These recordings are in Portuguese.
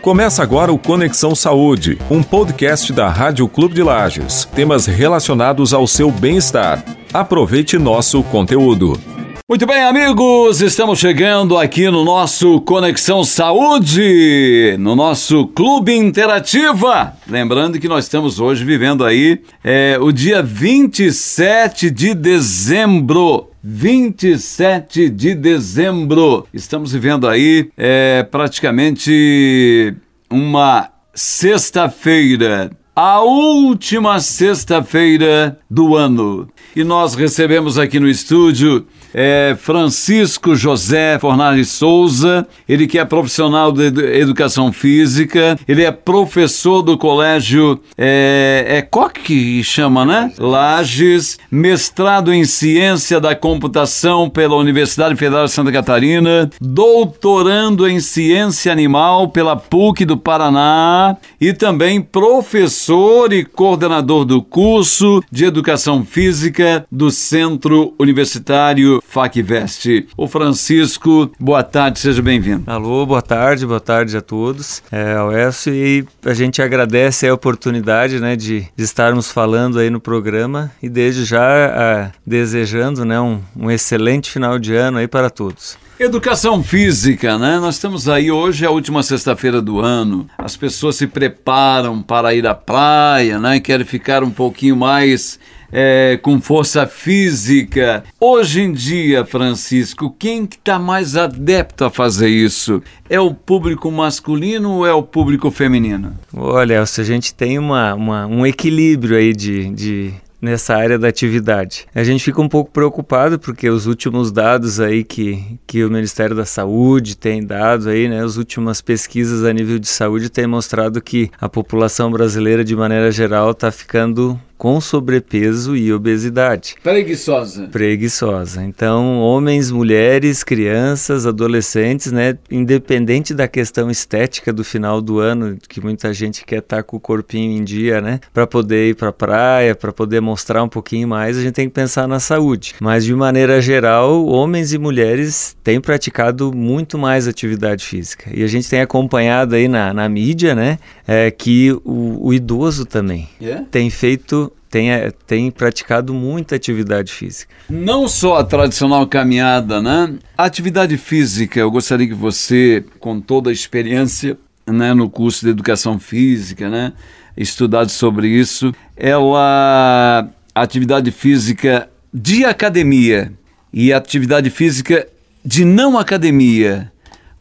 Começa agora o Conexão Saúde, um podcast da Rádio Clube de Lages. Temas relacionados ao seu bem-estar. Aproveite nosso conteúdo. Muito bem, amigos, estamos chegando aqui no nosso Conexão Saúde, no nosso Clube Interativa. Lembrando que nós estamos hoje vivendo aí é, o dia 27 de dezembro. 27 de dezembro. Estamos vivendo aí é, praticamente uma sexta-feira, a última sexta-feira do ano. E nós recebemos aqui no estúdio é Francisco José Fornari Souza, ele que é profissional de educação física, ele é professor do colégio, é, é chama, né? Lages, mestrado em ciência da computação pela Universidade Federal de Santa Catarina, doutorando em ciência animal pela PUC do Paraná. E também professor e coordenador do curso de educação física do Centro Universitário FacVest. O Francisco, boa tarde, seja bem-vindo. Alô, boa tarde, boa tarde a todos. É, Alessio, e a gente agradece a oportunidade né, de, de estarmos falando aí no programa e desde já a, desejando né, um, um excelente final de ano aí para todos. Educação física, né? Nós estamos aí hoje, é a última sexta-feira do ano. As pessoas se preparam para ir à praia, né? Querem ficar um pouquinho mais é, com força física. Hoje em dia, Francisco, quem está mais adepto a fazer isso? É o público masculino ou é o público feminino? Olha, se a gente tem uma, uma, um equilíbrio aí de, de nessa área da atividade. A gente fica um pouco preocupado porque os últimos dados aí que, que o Ministério da Saúde tem dado aí, né, as últimas pesquisas a nível de saúde têm mostrado que a população brasileira de maneira geral está ficando com sobrepeso e obesidade. Preguiçosa. Preguiçosa. Então, homens, mulheres, crianças, adolescentes, né, independente da questão estética do final do ano, que muita gente quer estar tá com o corpinho em dia, né, para poder ir para a praia, para poder mostrar um pouquinho mais, a gente tem que pensar na saúde. Mas de maneira geral, homens e mulheres têm praticado muito mais atividade física. E a gente tem acompanhado aí na, na mídia, né, é, que o, o idoso também yeah. tem feito tem, é, tem praticado muita atividade física. Não só a tradicional caminhada, né? A atividade física, eu gostaria que você, com toda a experiência né, no curso de educação física, né, estudado sobre isso, ela, a atividade física de academia e a atividade física de não academia,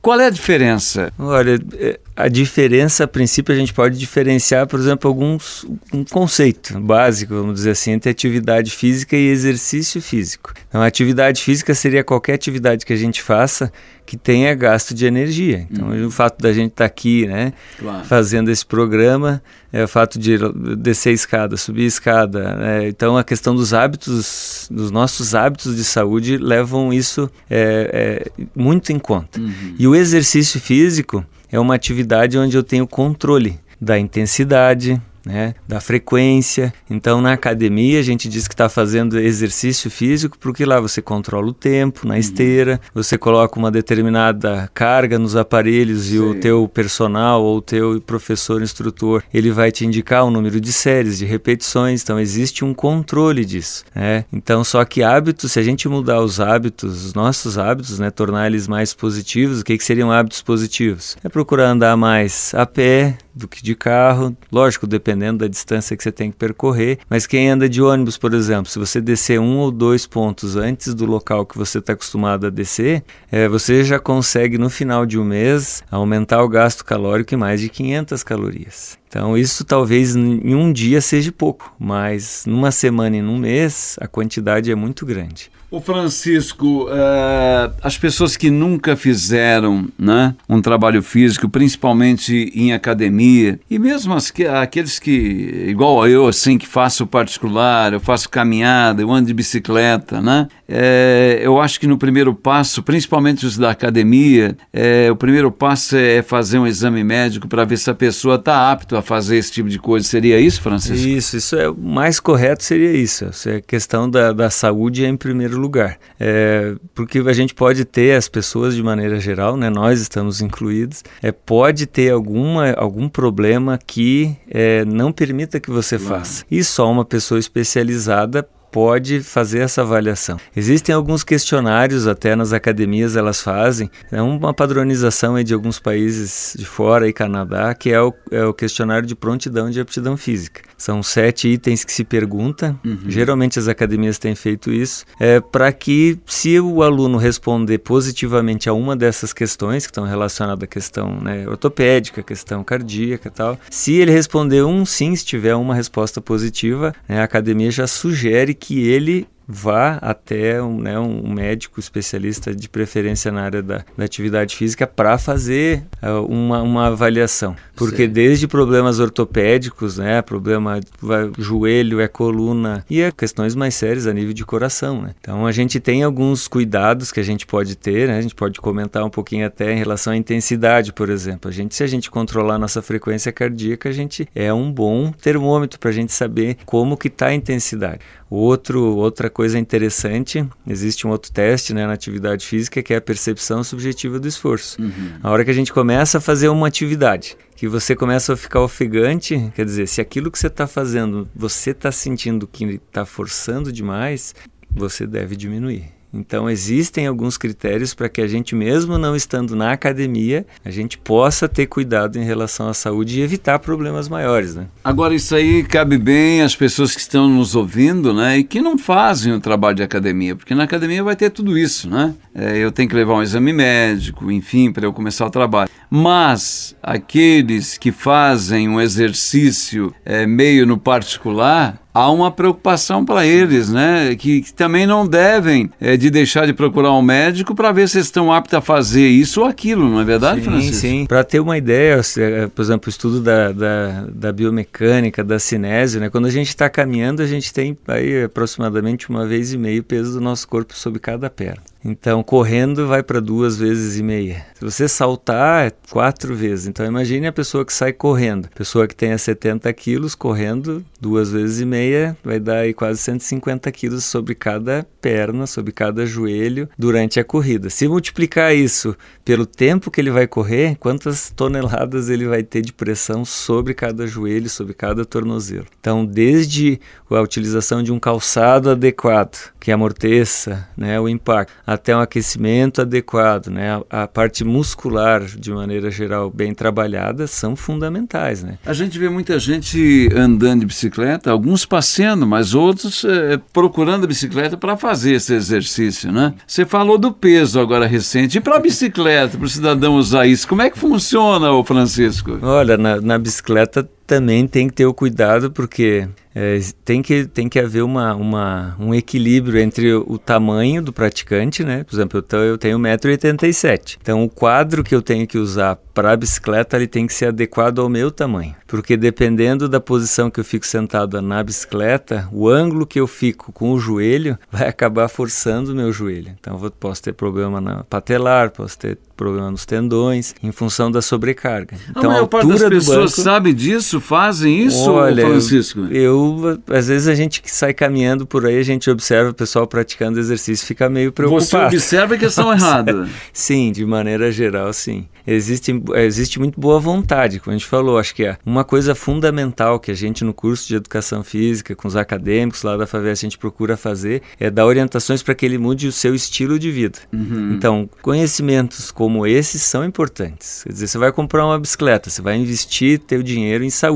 qual é a diferença? Olha, é, a diferença, a princípio, a gente pode diferenciar, por exemplo, alguns um conceito básico, vamos dizer assim, entre atividade física e exercício físico. Então, atividade física seria qualquer atividade que a gente faça que tenha gasto de energia. Então, uhum. o fato da gente estar tá aqui, né, claro. fazendo esse programa, é o fato de descer a escada, subir a escada. Né? Então, a questão dos hábitos, dos nossos hábitos de saúde levam isso é, é, muito em conta. Uhum. E o exercício físico é uma atividade onde eu tenho controle da intensidade, né, da frequência. Então, na academia, a gente diz que está fazendo exercício físico porque lá você controla o tempo na uhum. esteira, você coloca uma determinada carga nos aparelhos Sim. e o teu personal ou o teu professor instrutor ele vai te indicar o número de séries, de repetições. Então, existe um controle disso. Né? Então, só que hábitos, se a gente mudar os hábitos, os nossos hábitos, né, tornar eles mais positivos, o que, que seriam hábitos positivos? É procurar andar mais a pé, do que de carro, lógico, dependendo da distância que você tem que percorrer. Mas quem anda de ônibus, por exemplo, se você descer um ou dois pontos antes do local que você está acostumado a descer, é, você já consegue no final de um mês aumentar o gasto calórico em mais de 500 calorias. Então, isso talvez em um dia seja pouco, mas numa semana e num mês a quantidade é muito grande. O Francisco, uh, as pessoas que nunca fizeram né, um trabalho físico, principalmente em academia, e mesmo as que, aqueles que, igual eu, assim, que faço particular, eu faço caminhada, eu ando de bicicleta, né? É, eu acho que no primeiro passo, principalmente os da academia, é, o primeiro passo é fazer um exame médico para ver se a pessoa está apta a fazer esse tipo de coisa. Seria isso, Francisco? Isso, isso é o mais correto, seria isso. É questão da, da saúde é em primeiro primeiro lugar. É, porque a gente pode ter, as pessoas de maneira geral, né, nós estamos incluídos, é, pode ter alguma, algum problema que é, não permita que você faça. E só uma pessoa especializada pode fazer essa avaliação. Existem alguns questionários, até nas academias elas fazem, é uma padronização de alguns países de fora e Canadá, que é o, é o questionário de prontidão de aptidão física. São sete itens que se pergunta, uhum. geralmente as academias têm feito isso, é, para que se o aluno responder positivamente a uma dessas questões, que estão relacionadas à questão né, ortopédica, questão cardíaca e tal, se ele responder um sim, se tiver uma resposta positiva, né, a academia já sugere que ele vá até um, né, um médico especialista, de preferência na área da, da atividade física, para fazer uh, uma, uma avaliação. Porque Sim. desde problemas ortopédicos, né, problema vai, joelho, é coluna, e é questões mais sérias a nível de coração. Né? Então a gente tem alguns cuidados que a gente pode ter, né? a gente pode comentar um pouquinho até em relação à intensidade, por exemplo. A gente, se a gente controlar a nossa frequência cardíaca, a gente é um bom termômetro para a gente saber como que está a intensidade. Outro, outra coisa interessante, existe um outro teste né, na atividade física que é a percepção subjetiva do esforço. Uhum. A hora que a gente começa a fazer uma atividade, que você começa a ficar ofegante, quer dizer, se aquilo que você está fazendo, você está sentindo que está forçando demais, você deve diminuir. Então existem alguns critérios para que a gente mesmo não estando na academia, a gente possa ter cuidado em relação à saúde e evitar problemas maiores, né? Agora isso aí cabe bem às pessoas que estão nos ouvindo, né, e que não fazem o trabalho de academia, porque na academia vai ter tudo isso, né? É, eu tenho que levar um exame médico, enfim, para eu começar o trabalho. Mas aqueles que fazem um exercício é, meio no particular, há uma preocupação para eles, né? Que, que, também não devem é, de deixar de procurar um médico para ver se estão aptos a fazer isso ou aquilo, não é verdade, sim, Francisco? Sim, Para ter uma ideia, é, por exemplo, o estudo da, da, da biomecânica, da cinésio, né? Quando a gente está caminhando, a gente tem aí aproximadamente uma vez e meio o peso do nosso corpo sobre cada perna. Então, correndo vai para duas vezes e meia. Se você saltar, é quatro vezes. Então, imagine a pessoa que sai correndo. Pessoa que tenha 70 quilos correndo duas vezes e meia, vai dar aí quase 150 quilos sobre cada perna, sobre cada joelho durante a corrida. Se multiplicar isso pelo tempo que ele vai correr, quantas toneladas ele vai ter de pressão sobre cada joelho, sobre cada tornozelo. Então, desde a utilização de um calçado adequado, que amorteça né, o impacto, até um aquecimento adequado, né? A, a, parte muscular, de maneira geral, bem trabalhada, são fundamentais, né? A gente vê muita gente andando de bicicleta, alguns passeando, mas outros é, procurando a bicicleta para fazer esse exercício, né? Você falou do peso agora recente. E para a bicicleta, para o cidadão usar isso, como é que funciona, o Francisco? Olha, na, na bicicleta também tem que ter o cuidado, porque é, tem, que, tem que haver uma, uma, um equilíbrio entre o tamanho do praticante, né? Por exemplo, eu, eu tenho 1,87m. Então, o quadro que eu tenho que usar para a bicicleta, ele tem que ser adequado ao meu tamanho. Porque dependendo da posição que eu fico sentado na bicicleta, o ângulo que eu fico com o joelho vai acabar forçando o meu joelho. Então, eu posso ter problema na patelar, posso ter problema nos tendões, em função da sobrecarga. Então, a, a altura das pessoas banco, sabe disso, fazem isso, olha, Francisco? Eu, às vezes a gente que sai caminhando por aí, a gente observa o pessoal praticando exercício, fica meio preocupado. Você observa que estão errados? sim, de maneira geral, sim. Existe, existe muito boa vontade, como a gente falou. Acho que é uma coisa fundamental que a gente no curso de educação física, com os acadêmicos lá da FAVES, a gente procura fazer é dar orientações para que ele mude o seu estilo de vida. Uhum. Então, conhecimentos como como esses são importantes. Quer dizer, você vai comprar uma bicicleta, você vai investir teu dinheiro em saúde.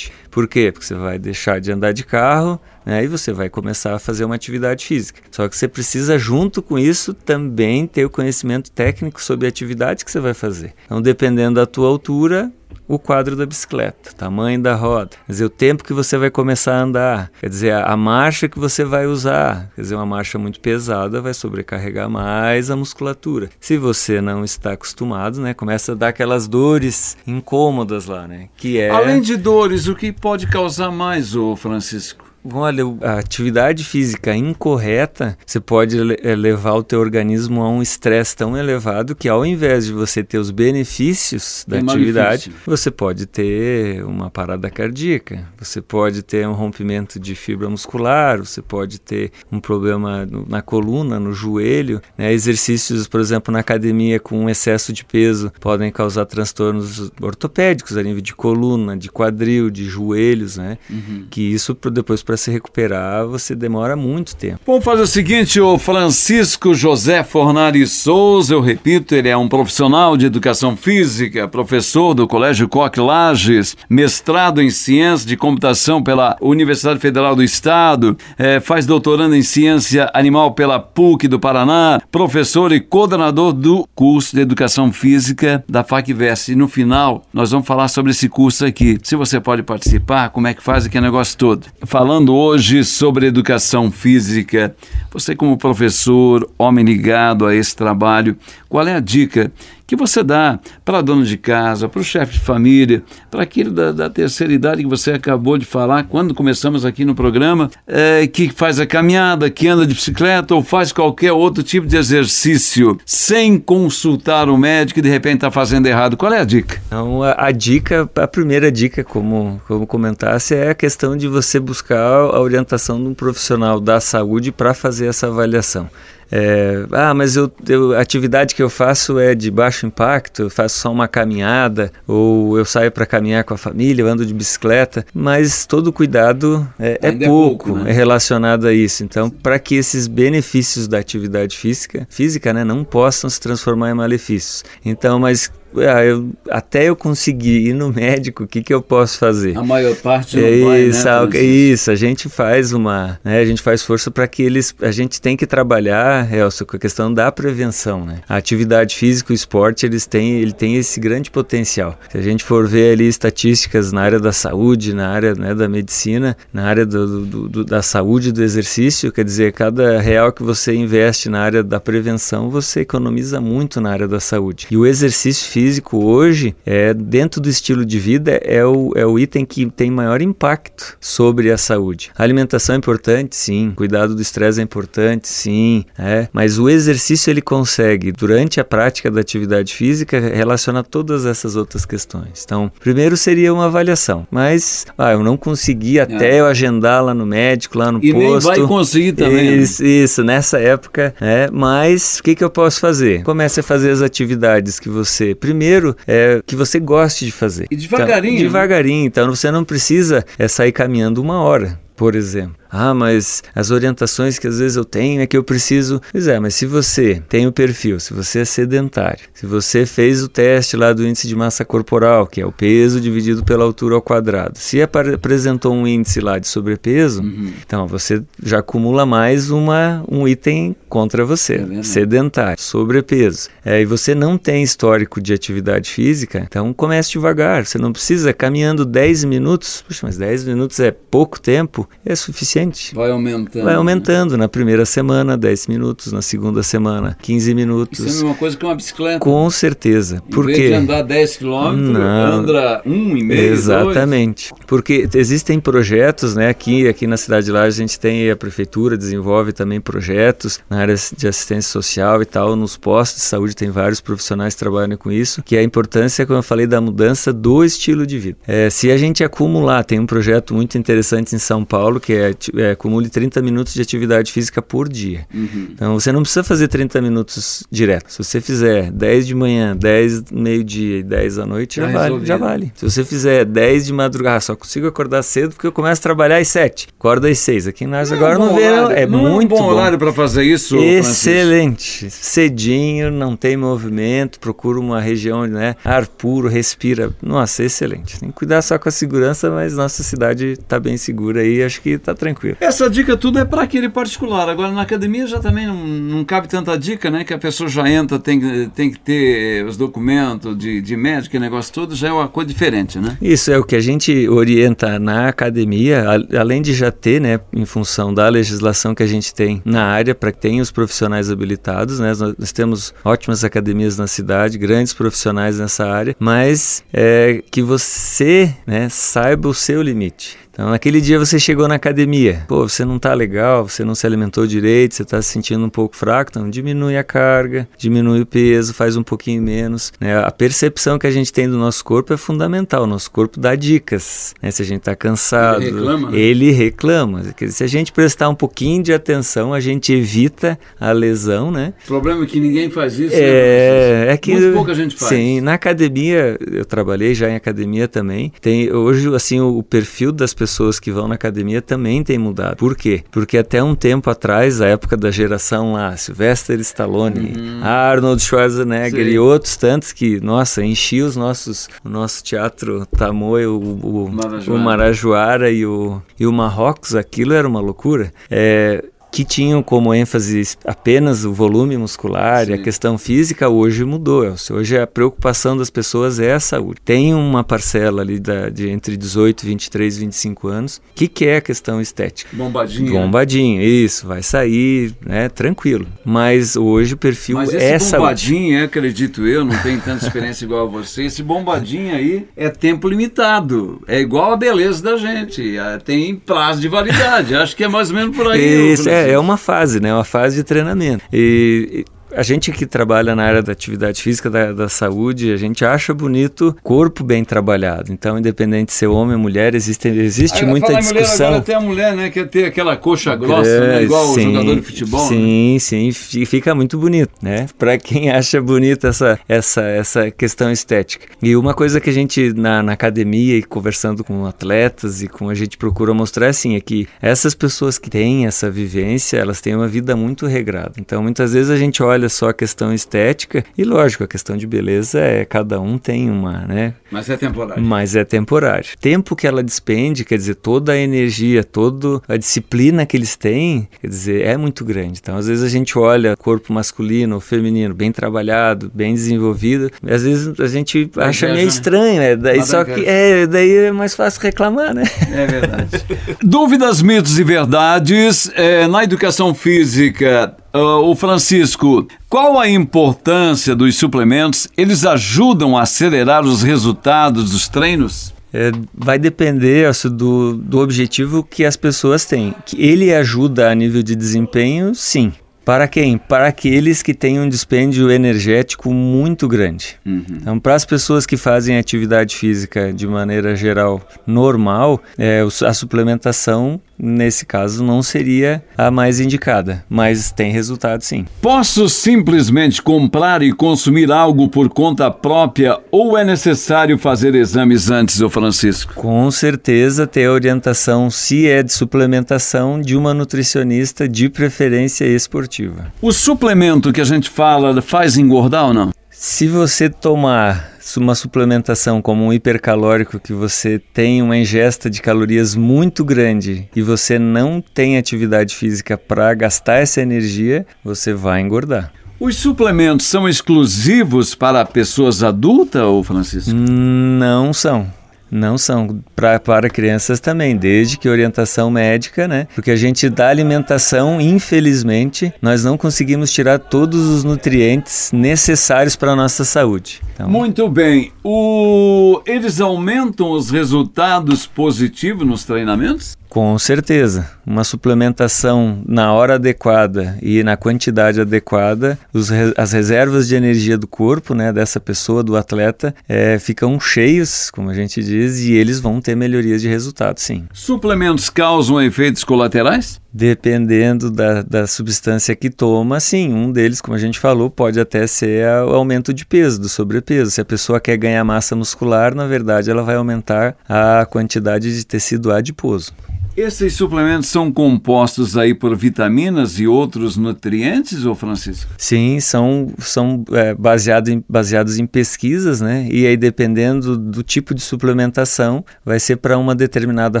Por quê? Porque você vai deixar de andar de carro, né, e você vai começar a fazer uma atividade física. Só que você precisa, junto com isso, também ter o conhecimento técnico sobre a atividade que você vai fazer. Então, dependendo da tua altura, o quadro da bicicleta, tamanho da roda, quer dizer, o tempo que você vai começar a andar, quer dizer, a, a, marcha que você vai usar, quer dizer, uma marcha muito pesada vai sobrecarregar mais a musculatura. Se você não está acostumado, né, começa a dar aquelas dores incômodas lá, né, que é... Além de dores, o que pode causar mais, o Francisco? Olha, a atividade física incorreta, você pode eh, levar o teu organismo a um estresse tão elevado que ao invés de você ter os benefícios da Tem atividade, você pode ter uma parada cardíaca, você pode ter um rompimento de fibra muscular, você pode ter um problema na coluna, no joelho, né? exercícios, por exemplo, na academia com excesso de peso podem causar transtornos ortopédicos a nível de coluna, de quadril, de joelhos, né? Uhum. Que isso depois para se recuperar você demora muito tempo. Vamos fazer o seguinte, o Francisco José Fornari Souza, eu repito, ele é um profissional de educação física, professor do Colégio Coque Lages, mestrado em ciência de computação pela Universidade Federal do Estado, é, faz doutorando em ciência animal pela PUC do Paraná, professor e coordenador do curso de educação física da FACVES. E no final, nós vamos falar sobre esse curso aqui. Se você pode participar, como é que faz aquele negócio todo. Falando hoje sobre educação física, você como professor, homem ligado a esse trabalho, qual é a dica que você dá para a dona de casa, para o chefe de família, para aquele da, da, terceira idade que você acabou de falar quando começamos aqui no programa, é, que faz a caminhada, que anda de bicicleta ou faz qualquer outro tipo de exercício sem consultar o médico e de repente está fazendo errado. Qual é a dica? Então, a, a, dica, a primeira dica, como, como comentasse, é a questão de você buscar a orientação de um profissional da saúde para fazer essa avaliação. É, ah, mas eu, eu, a atividade que eu faço é de baixo impacto, eu faço só uma caminhada, ou eu saio para caminhar com a família, eu ando de bicicleta, mas todo cuidado é, é, é pouco, é, pouco né? é relacionado a isso. Então, para que esses benefícios da atividade física, física né, não possam se transformar em malefícios. Então, mas eu, até eu conseguir ir no médico, o que, que eu posso fazer? A maior parte não é vai, isso, né, isso, a gente faz uma, né, a gente faz força para que eles, a gente tem que trabalhar, Elcio, com a questão da prevenção, né? A atividade física, o esporte, eles têm, ele tem esse grande potencial. Se a gente for ver ali estatísticas na área da saúde, na área né, da medicina, na área do, do, do, da saúde do exercício, quer dizer, cada real que você investe na área da prevenção, você economiza muito na área da saúde. E o exercício físico hoje, é, dentro do estilo de vida, é o, é o item que tem maior impacto sobre a saúde. A alimentação é importante, sim. Cuidado do estresse é importante, sim. É, mas o exercício ele consegue, durante a prática da atividade física, relacionar todas essas outras questões. Então, primeiro seria uma avaliação. Mas, ah, eu não consegui até é. eu agendar lá no médico, lá no e posto. E nem vai conseguir também. Né? Isso, né? isso nessa época. É, mas, o que, que eu posso fazer? Comece a fazer as atividades que você primeiro é que você goste de fazer. E devagarinho. Então, devagarinho. Então você não precisa é, sair caminhando uma hora, por exemplo. Ah, mas as orientações que às vezes eu tenho é que eu preciso. Pois é, mas se você tem o perfil, se você é sedentário, se você fez o teste lá do índice de massa corporal, que é o peso dividido pela altura ao quadrado, se apresentou um índice lá de sobrepeso, uhum. então você já acumula mais uma, um item contra você, é sedentário, sobrepeso. É, e você não tem histórico de atividade física, então comece devagar. Você não precisa caminhando 10 minutos, puxa, mas 10 minutos é pouco tempo, é suficiente. Vai aumentando. Vai aumentando. Né? Na primeira semana, 10 minutos. Na segunda semana, 15 minutos. Isso é a mesma coisa que uma bicicleta. Com certeza. Em vez de andar 10 quilômetros, anda um e meio, Exatamente. Dois. Porque existem projetos, né? Aqui, aqui na Cidade de Laje a gente tem, a prefeitura desenvolve também projetos na área de assistência social e tal. Nos postos de saúde tem vários profissionais que trabalham com isso, que é a importância, como eu falei, da mudança do estilo de vida. É, se a gente acumular, tem um projeto muito interessante em São Paulo, que é é, acumule 30 minutos de atividade física por dia. Uhum. Então você não precisa fazer 30 minutos direto. Se você fizer 10 de manhã, 10 meio-dia e 10 à noite, já, já vale, já vale. Se você fizer 10 de madrugada, só consigo acordar cedo porque eu começo a trabalhar às 7. Acorda às 6. Aqui em Nás agora é não vê. É não muito é um bom. horário para fazer isso, Excelente. Francisco. Cedinho, não tem movimento, procura uma região, né? Ar puro, respira. Nossa, excelente. Tem que cuidar só com a segurança, mas nossa cidade está bem segura aí, acho que está tranquilo. Essa dica tudo é para aquele particular. Agora, na academia já também não, não cabe tanta dica, né? Que a pessoa já entra, tem, tem que ter os documentos de, de médico e negócio todo, já é uma coisa diferente, né? Isso é o que a gente orienta na academia, além de já ter, né, em função da legislação que a gente tem na área, para que tenha os profissionais habilitados, né? Nós, nós, temos ótimas academias na cidade, grandes profissionais nessa área, mas é, que você né, saiba o seu limite. Então, naquele dia você chegou na academia, pô, você não tá legal, você não se alimentou direito, você tá se sentindo um pouco fraco, então diminui a carga, diminui o peso, faz um pouquinho menos. Né? A percepção que a gente tem do nosso corpo é fundamental. O nosso corpo dá dicas. Né? Se a gente tá cansado, ele reclama. Né? Ele reclama. Se a gente prestar um pouquinho de atenção, a gente evita a lesão, né? O problema é que ninguém faz isso. É, né? é que muito pouca gente faz. Sim, na academia eu trabalhei já em academia também. Tem hoje assim o, o perfil das pessoas que vão na academia também tem mudado. Por quê? Porque até um tempo atrás, a época da geração lá, Sylvester Stallone, uhum. Arnold Schwarzenegger Sim. e outros tantos que, nossa, enchia os nossos, o nosso teatro Tamoio, o, o, Marajoara. o Marajoara e o, e o Marrocos, aquilo era uma loucura. É, que tinham como ênfase apenas o volume muscular Sim. e a questão física, hoje mudou. Hoje a preocupação das pessoas é a saúde. Tem uma parcela ali da, de entre 18, 23 25 anos que quer a questão estética. Bombadinho. Né? Bombadinho, isso, vai sair, né, tranquilo. Mas hoje o perfil Mas é esse bombadinho, saúde. acredito eu, não tenho tanta experiência igual a você, esse bombadinho aí é tempo limitado. É igual a beleza da gente, é, tem prazo de validade. Acho que é mais ou menos por aí. Isso, é, é, é uma fase, né? Uma fase de treinamento. E, a gente que trabalha na área da atividade física, da, da, saúde, a gente acha bonito corpo bem trabalhado. Então, independente de ser homem ou mulher, existe, existe ah, muita discussão. Mulher, agora tem a mulher, né, que ter aquela coxa grossa, é, né, igual sim, o jogador de futebol. Sim, né? sim, fica muito bonito, né? Para quem acha bonito essa, essa, essa questão estética. E uma coisa que a gente, na, na academia e conversando com atletas e com a gente procura mostrar, assim, é que essas pessoas que têm essa vivência, elas têm uma vida muito regrada. Então, muitas vezes a gente olha olha só a questão estética e lógico, a questão de beleza é cada um tem uma, né? Mas é temporário. Mas é temporário. Tempo que ela despende, quer dizer, toda a energia, toda a disciplina que eles têm, quer dizer, é muito grande. Então, às vezes a gente olha corpo masculino ou feminino bem trabalhado, bem desenvolvido, às vezes a gente Mas acha meio né? estranho, né? Daí só que é, daí é mais fácil reclamar, né? É verdade. Dúvidas, mitos e verdades é, na educação física Uh, o Francisco, qual a importância dos suplementos? Eles ajudam a acelerar os resultados dos treinos? É, vai depender do, do objetivo que as pessoas têm. Que ele ajuda a nível de desempenho, sim. Para quem? Para aqueles que têm um dispêndio energético muito grande. Uhum. Então, para as pessoas que fazem atividade física de maneira geral normal, é, a suplementação nesse caso não seria a mais indicada, mas tem resultado sim. Posso simplesmente comprar e consumir algo por conta própria ou é necessário fazer exames antes, ô Francisco? Com certeza ter a orientação, se é de suplementação, de uma nutricionista de preferência esportiva. O suplemento que a gente fala faz engordar ou não? Se você tomar uma suplementação como um hipercalórico que você tem uma ingesta de calorias muito grande e você não tem atividade física para gastar essa energia, você vai engordar. Os suplementos são exclusivos para pessoas adultas, ou Francisco? Não são. Não são pra, para crianças também, desde que orientação médica, né? Porque a gente dá alimentação, infelizmente, nós não conseguimos tirar todos os nutrientes necessários para a nossa saúde. Então... Muito bem. O... Eles aumentam os resultados positivos nos treinamentos? Com certeza. Uma suplementação na hora adequada e na quantidade adequada, os, as reservas de energia do corpo, né, dessa pessoa, do atleta, é, ficam cheios, como a gente diz, e eles vão ter melhorias de resultado, sim. Suplementos causam efeitos colaterais? Dependendo da, da substância que toma, sim. Um deles, como a gente falou, pode até ser o aumento de peso, do sobrepeso. Se a pessoa quer ganhar massa muscular, na verdade, ela vai aumentar a quantidade de tecido adiposo. Esses suplementos são compostos aí por vitaminas e outros nutrientes, ou Francisco? Sim, são, são é, baseado em, baseados em pesquisas, né? E aí, dependendo do tipo de suplementação, vai ser para uma determinada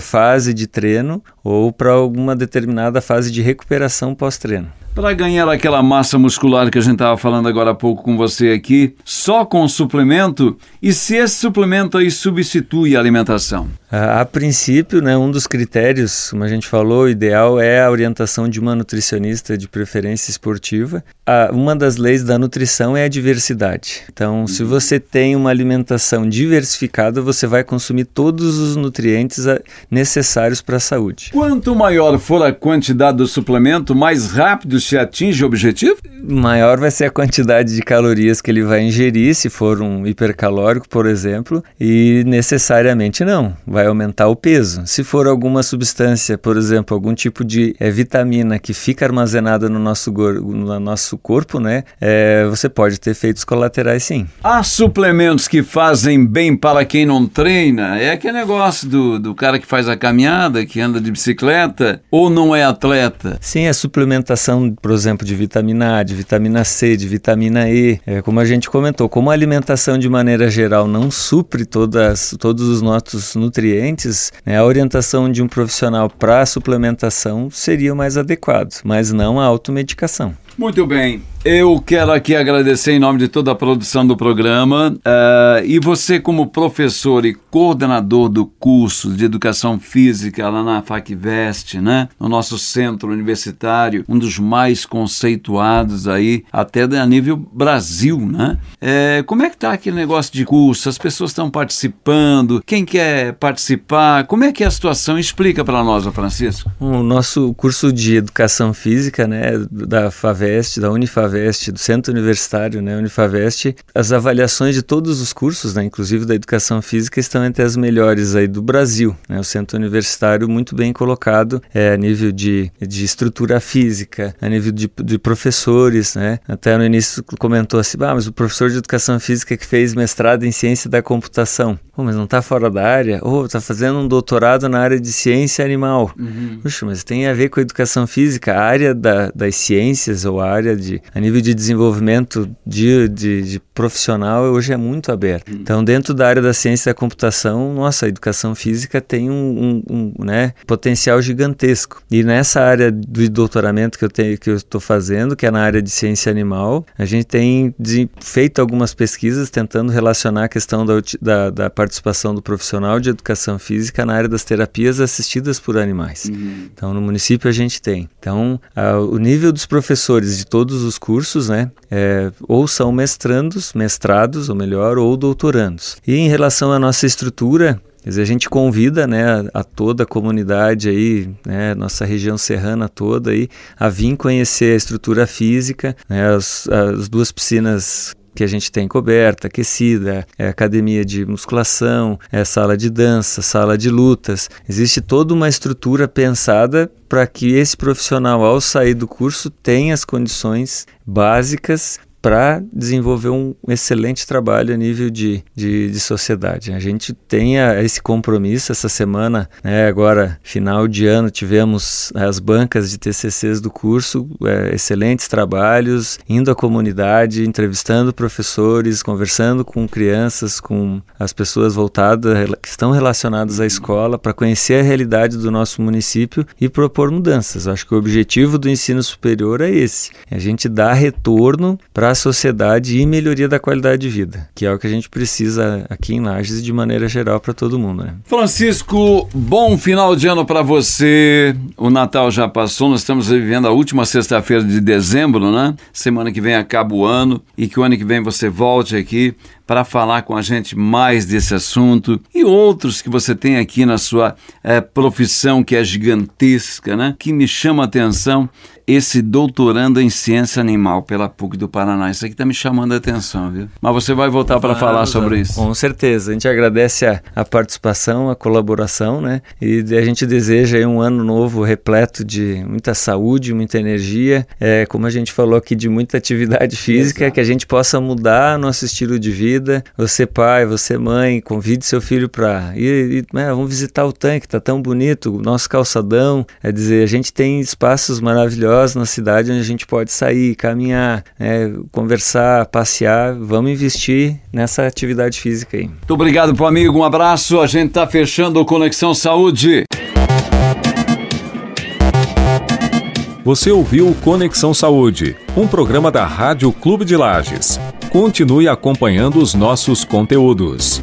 fase de treino ou para alguma determinada fase de recuperação pós-treino. Para ganhar aquela massa muscular que a gente estava falando agora há pouco com você aqui, só com suplemento? E se esse suplemento aí substitui a alimentação? A, a, princípio, né, um dos critérios, como a gente falou, o ideal é a orientação de uma nutricionista de preferência esportiva. A, uma das leis da nutrição é a diversidade. Então, se uhum. você tem uma alimentação diversificada, você vai consumir todos os nutrientes necessários para a saúde. Quanto maior for a quantidade do suplemento, mais rápido se atinge o objetivo? Maior vai ser a quantidade de calorias que ele vai ingerir, se for um hipercalórico, por exemplo, e necessariamente não vai aumentar o peso. Se for alguma substância, por exemplo, algum tipo de é, vitamina que fica armazenada no nosso, no nosso corpo, né, é, você pode ter efeitos colaterais sim. Há suplementos que fazem bem para quem não treina? É aquele negócio do, do cara que faz a caminhada, que anda de bicicleta, ou não é atleta? Sim, a suplementação, por exemplo, de vitamina A, de vitamina C, de vitamina E, é, como a gente comentou, como a alimentação de maneira geral não supre todas, todos os nossos nutrientes, né, a orientação de um profissional para suplementação seria o mais adequado, mas não a automedicação. Muito bem. Eu quero aqui agradecer em nome de toda a produção do programa uh, e você como professor e coordenador do curso de Educação Física lá na FACVEST, né? No nosso centro universitário, um dos mais conceituados aí, até a nível Brasil, né? É, como é que tá aquele negócio de curso? As pessoas estão participando? Quem quer participar? Como é que é a situação? Explica para nós, Francisco. O nosso curso de Educação Física, né, da FAVEST, da Unifavest, do Centro Universitário, né, Unifavest, as avaliações de todos os cursos, né, inclusive da educação física, estão entre as melhores aí do Brasil. Né, o Centro Universitário muito bem colocado é, a nível de, de estrutura física, a nível de, de professores, né. Até no início comentou assim, ah, mas o professor de educação física que fez mestrado em ciência da computação, oh, mas não está fora da área? Ou oh, está fazendo um doutorado na área de ciência animal? Uhum. Puxa, mas tem a ver com a educação física, a área da, das ciências ou a área de a nível de desenvolvimento de, de, de profissional hoje é muito aberto. Hum. Então, dentro da área da ciência da computação, nossa, a educação física tem um, um, um né, potencial gigantesco. E nessa área do doutoramento que eu tenho, que eu estou fazendo, que é na área de ciência animal, a gente tem feito algumas pesquisas tentando relacionar a questão da, da, da, participação do profissional de educação física na área das terapias assistidas por animais. Uhum. Então, no município a gente tem. Então, a, o nível dos professores de todos os cursos, né? É, ou são mestrandos, mestrados, ou melhor, ou doutorandos. E em relação à nossa estrutura, Quer dizer, a gente convida né, a, toda a comunidade aí, né, nossa região serrana toda aí, a vir conhecer a estrutura física, né, as, as duas piscinas que a gente tem coberta, aquecida, é academia de musculação, é sala de dança, sala de lutas. Existe toda uma estrutura pensada para que esse profissional, ao sair do curso, tenha as condições básicas para desenvolver um excelente trabalho a nível de, de, de, sociedade. A gente tem esse compromisso essa semana, né, agora final de ano tivemos as bancas de TCCs do curso, é, excelentes trabalhos, indo à comunidade, entrevistando professores, conversando com crianças, com as pessoas voltadas que estão relacionadas à escola para conhecer a realidade do nosso município e propor mudanças. Acho que o objetivo do ensino superior é esse, é a gente dar retorno para para a sociedade e melhoria da qualidade de vida, que é o que a gente precisa aqui em Lages de maneira geral para todo mundo. Né? Francisco, bom final de ano para você. O Natal já passou, nós estamos vivendo a última sexta-feira de dezembro, né? Semana que vem acaba o ano e que o ano que vem você volte aqui para falar com a gente mais desse assunto e outros que você tem aqui na sua é, profissão que é gigantesca, né? Que me chama a atenção esse doutorando em ciência animal pela PUC do Paraná. Isso aqui está me chamando a atenção, viu? Mas você vai voltar para falar sobre isso. Com certeza. A gente agradece a, a, participação, a colaboração, né? E a gente deseja um ano novo repleto de muita saúde, muita energia, é, como a gente falou aqui, de muita atividade física, Exato. que a gente possa mudar nosso estilo de vida. Você pai, você mãe, convide seu filho para ir, ir né, vamos visitar o tanque, tá tão bonito, o nosso calçadão. É dizer, a gente tem espaços maravilhosos maravilhosa na cidade onde a gente pode sair, caminhar, é, conversar, passear. Vamos investir nessa atividade física aí. Muito obrigado, pro amigo. Um abraço. A gente está fechando o Conexão Saúde. Você ouviu Conexão Saúde, um programa da Rádio Clube de Lages. Continue acompanhando os nossos conteúdos.